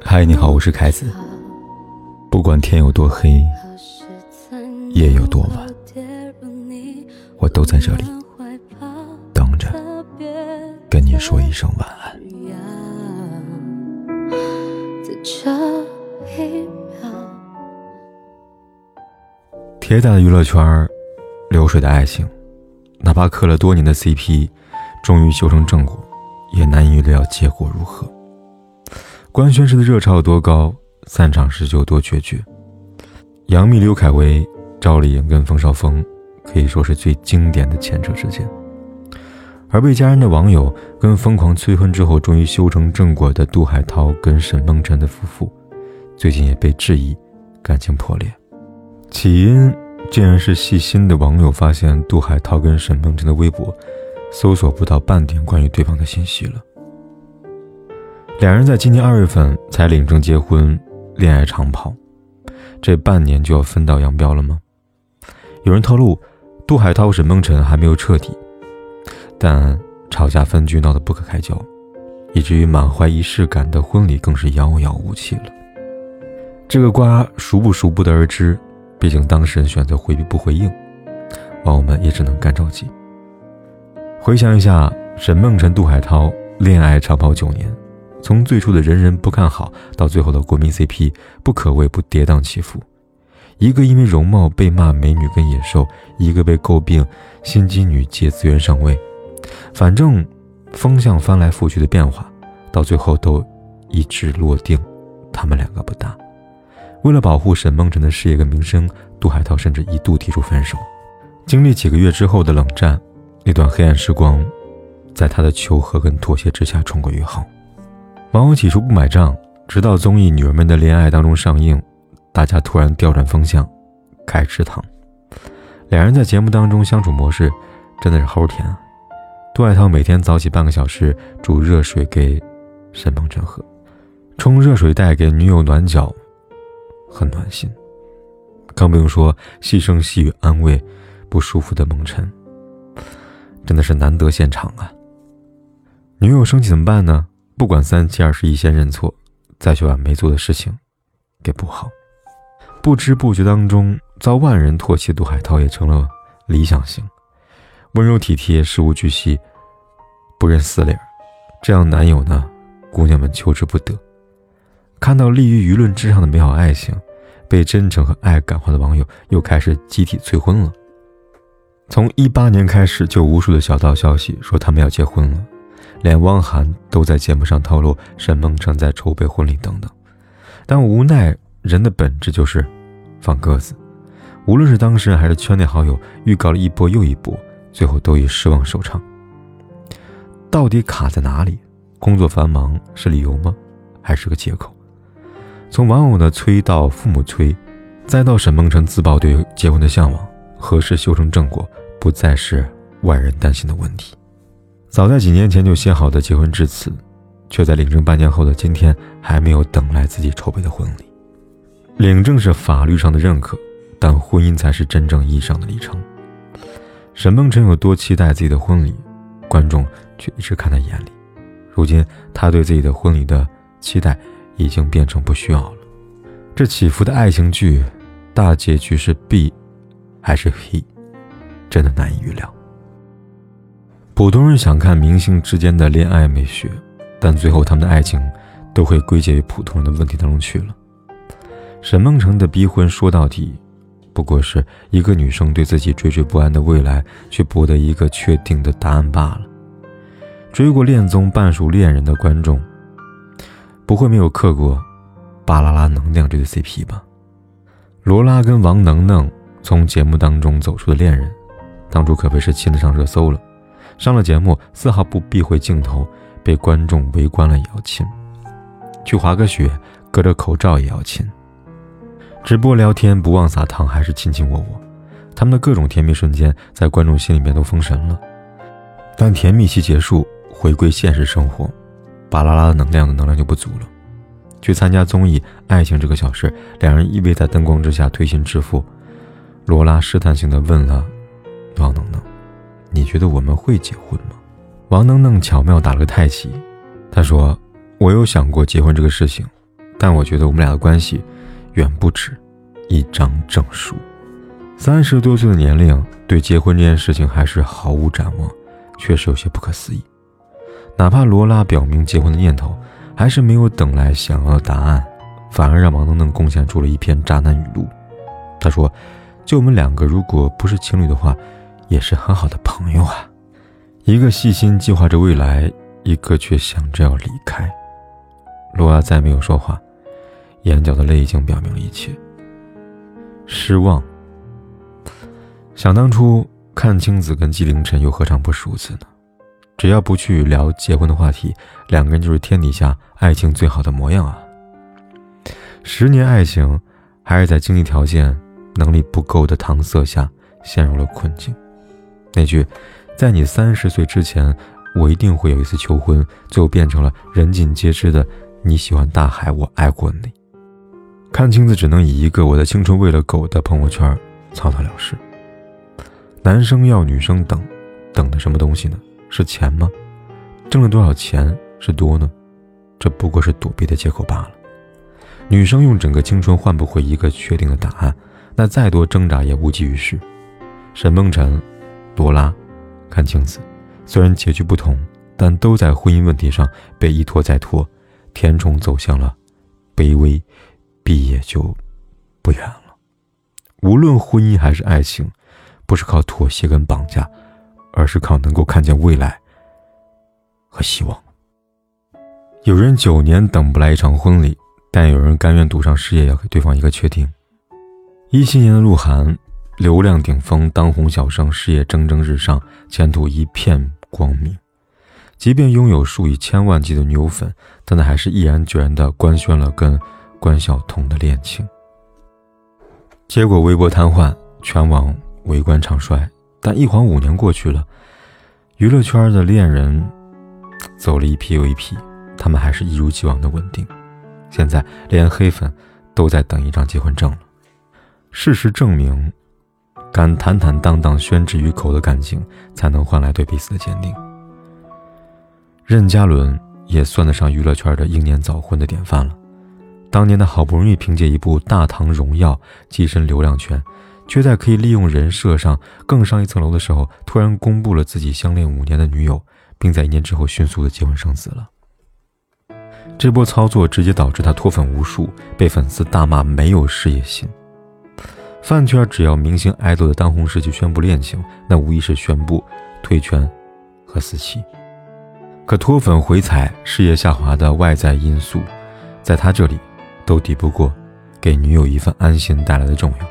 嗨，你好，我是凯子。不管天有多黑，夜有多晚，我都在这里等着跟你说一声晚安。铁打的娱乐圈，流水的爱情，哪怕磕了多年的 CP，终于修成正果，也难以预料结果如何。官宣时的热潮有多高，散场时就有多决绝。杨幂、刘恺威、赵丽颖跟冯绍峰可以说是最经典的前车之鉴。而被家人的网友跟疯狂催婚之后，终于修成正果的杜海涛跟沈梦辰的夫妇，最近也被质疑感情破裂。起因竟然是细心的网友发现杜海涛跟沈梦辰的微博，搜索不到半点关于对方的信息了。两人在今年二月份才领证结婚，恋爱长跑，这半年就要分道扬镳了吗？有人透露，杜海涛、沈梦辰还没有彻底，但吵架分居闹得不可开交，以至于满怀仪式感的婚礼更是遥遥无期了。这个瓜熟不熟不得而知。毕竟当事人选择回避不回应，网友们也只能干着急。回想一下，沈梦辰、杜海涛恋爱长跑九年，从最初的人人不看好，到最后的国民 CP，不可谓不跌宕起伏。一个因为容貌被骂美女跟野兽，一个被诟病心机女借资源上位，反正风向翻来覆去的变化，到最后都一致落定，他们两个不搭。为了保护沈梦辰的事业跟名声，杜海涛甚至一度提出分手。经历几个月之后的冷战，那段黑暗时光，在他的求和跟妥协之下重归于好。网友起初不买账，直到综艺《女儿们的恋爱》当中上映，大家突然调转风向，开吃糖。两人在节目当中相处模式真的是齁甜啊！杜海涛每天早起半个小时煮热水给沈梦辰喝，冲热水袋给女友暖脚。很暖心，更不用说细声细语安慰不舒服的梦辰，真的是难得现场啊！女友生气怎么办呢？不管三七二十一，先认错，再去把没做的事情给补好。不知不觉当中，遭万人唾弃的杜海涛也成了理想型，温柔体贴，事无巨细，不认死理儿。这样男友呢，姑娘们求之不得。看到立于舆论之上的美好爱情，被真诚和爱感化的网友又开始集体催婚了。从一八年开始，就无数的小道消息说他们要结婚了，连汪涵都在节目上透露沈梦辰在筹备婚礼等等。但无奈，人的本质就是放鸽子。无论是当事人还是圈内好友，预告了一波又一波，最后都以失望收场。到底卡在哪里？工作繁忙是理由吗？还是个借口？从网友的催到父母催，再到沈梦辰自曝对结婚的向往，何时修成正果，不再是外人担心的问题。早在几年前就写好的结婚致辞，却在领证半年后的今天还没有等来自己筹备的婚礼。领证是法律上的认可，但婚姻才是真正意义上的里程。沈梦辰有多期待自己的婚礼，观众却一直看在眼里。如今他对自己的婚礼的期待。已经变成不需要了。这起伏的爱情剧，大结局是 B 还是 He，真的难以预料。普通人想看明星之间的恋爱美学，但最后他们的爱情都会归结于普通人的问题当中去了。沈梦辰的逼婚说到底，不过是一个女生对自己惴惴不安的未来，去博得一个确定的答案罢了。追过恋综半数恋人的观众。不会没有磕过《巴啦啦能量》这对 CP 吧？罗拉跟王能能从节目当中走出的恋人，当初可谓是亲得上热搜了。上了节目，丝毫不避讳镜头，被观众围观了也要亲。去滑个雪，隔着口罩也要亲。直播聊天不忘撒糖，还是卿卿我我。他们的各种甜蜜瞬间，在观众心里面都封神了。但甜蜜期结束，回归现实生活。巴啦啦的能量的能量就不足了。去参加综艺《爱情这个小事》，两人依偎在灯光之下推心置腹。罗拉试探性的问了王能能：“你觉得我们会结婚吗？”王能能巧妙打了个太极，他说：“我有想过结婚这个事情，但我觉得我们俩的关系远不止一张证书。三十多岁的年龄，对结婚这件事情还是毫无展望，确实有些不可思议。哪怕罗拉表明结婚的念头，还是没有等来想要的答案，反而让王能能贡献出了一篇渣男语录。他说：‘就我们两个，如果不是情侣的话，也是很好的朋友啊。’一个细心计划着未来。”一个却想着要离开，罗拉再没有说话，眼角的泪已经表明了一切。失望。想当初，阚清子跟纪凌尘又何尝不是如此呢？只要不去聊结婚的话题，两个人就是天底下爱情最好的模样啊。十年爱情，还是在经济条件、能力不够的搪塞下陷入了困境。那句“在你三十岁之前”。我一定会有一次求婚，最后变成了人尽皆知的“你喜欢大海，我爱过你”。看清子只能以一个“我的青春喂了狗”的朋友圈草草了事。男生要女生等，等的什么东西呢？是钱吗？挣了多少钱是多呢？这不过是躲避的借口罢了。女生用整个青春换不回一个确定的答案，那再多挣扎也无济于事。沈梦辰、罗拉、看清子。虽然结局不同，但都在婚姻问题上被一拖再拖，甜宠走向了卑微，毕业就不远了。无论婚姻还是爱情，不是靠妥协跟绑架，而是靠能够看见未来和希望。有人九年等不来一场婚礼，但有人甘愿赌上事业，要给对方一个确定。一七年的鹿晗，流量顶峰，当红小生，事业蒸蒸日上，前途一片。光明，即便拥有数以千万计的女友粉，但他还是毅然决然地官宣了跟关晓彤的恋情。结果微博瘫痪，全网围观唱衰。但一晃五年过去了，娱乐圈的恋人走了一批又一批，他们还是一如既往的稳定。现在连黑粉都在等一张结婚证了。事实证明。敢坦坦荡荡宣之于口的感情，才能换来对彼此的坚定。任嘉伦也算得上娱乐圈的英年早婚的典范了。当年他好不容易凭借一部《大唐荣耀》跻身流量圈，却在可以利用人设上更上一层楼的时候，突然公布了自己相恋五年的女友，并在一年之后迅速的结婚生子了。这波操作直接导致他脱粉无数，被粉丝大骂没有事业心。饭圈只要明星爱豆的当红时期宣布恋情，那无疑是宣布退圈和死期。可脱粉回踩、事业下滑的外在因素，在他这里都抵不过给女友一份安心带来的重要。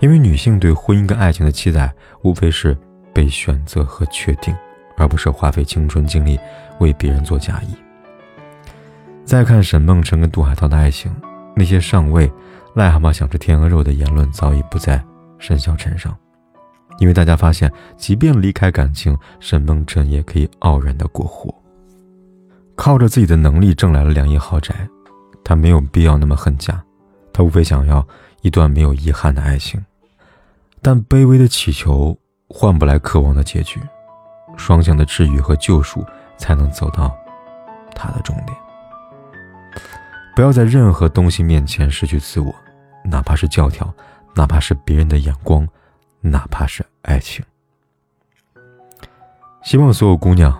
因为女性对婚姻跟爱情的期待，无非是被选择和确定，而不是花费青春精力为别人做嫁衣。再看沈梦辰跟杜海涛的爱情，那些上位。癞蛤蟆想吃天鹅肉的言论早已不在沈小晨上，因为大家发现，即便离开感情，沈梦辰也可以傲然的过活，靠着自己的能力挣来了两亿豪宅，他没有必要那么恨嫁，他无非想要一段没有遗憾的爱情，但卑微的祈求换不来渴望的结局，双向的治愈和救赎才能走到他的终点。不要在任何东西面前失去自我。哪怕是教条，哪怕是别人的眼光，哪怕是爱情。希望所有姑娘，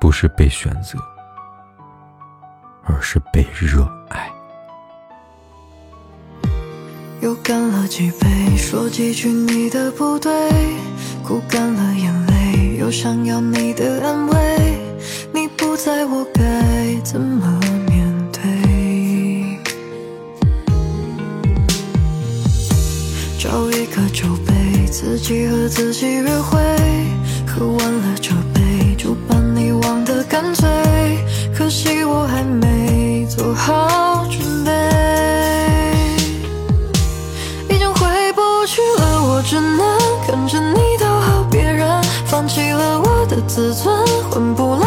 不是被选择，而是被热爱。又干了几杯，说几句你的不对，哭干了眼泪，又想要你的安慰，你不在我自己和自己约会，喝完了这杯，就把你忘得干脆。可惜我还没做好准备，已经回不去了，我只能看着你讨好别人，放弃了我的自尊，换不来